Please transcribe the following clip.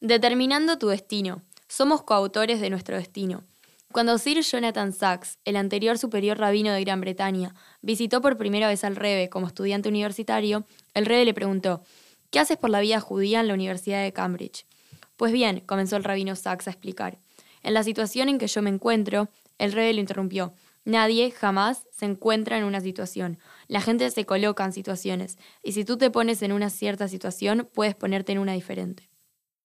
Determinando tu destino. Somos coautores de nuestro destino. Cuando Sir Jonathan Sachs, el anterior superior rabino de Gran Bretaña, visitó por primera vez al Rebe como estudiante universitario, el Rebe le preguntó, ¿qué haces por la vida judía en la Universidad de Cambridge? Pues bien, comenzó el rabino Sachs a explicar, en la situación en que yo me encuentro, el Rebe lo interrumpió, Nadie jamás se encuentra en una situación. La gente se coloca en situaciones. Y si tú te pones en una cierta situación, puedes ponerte en una diferente.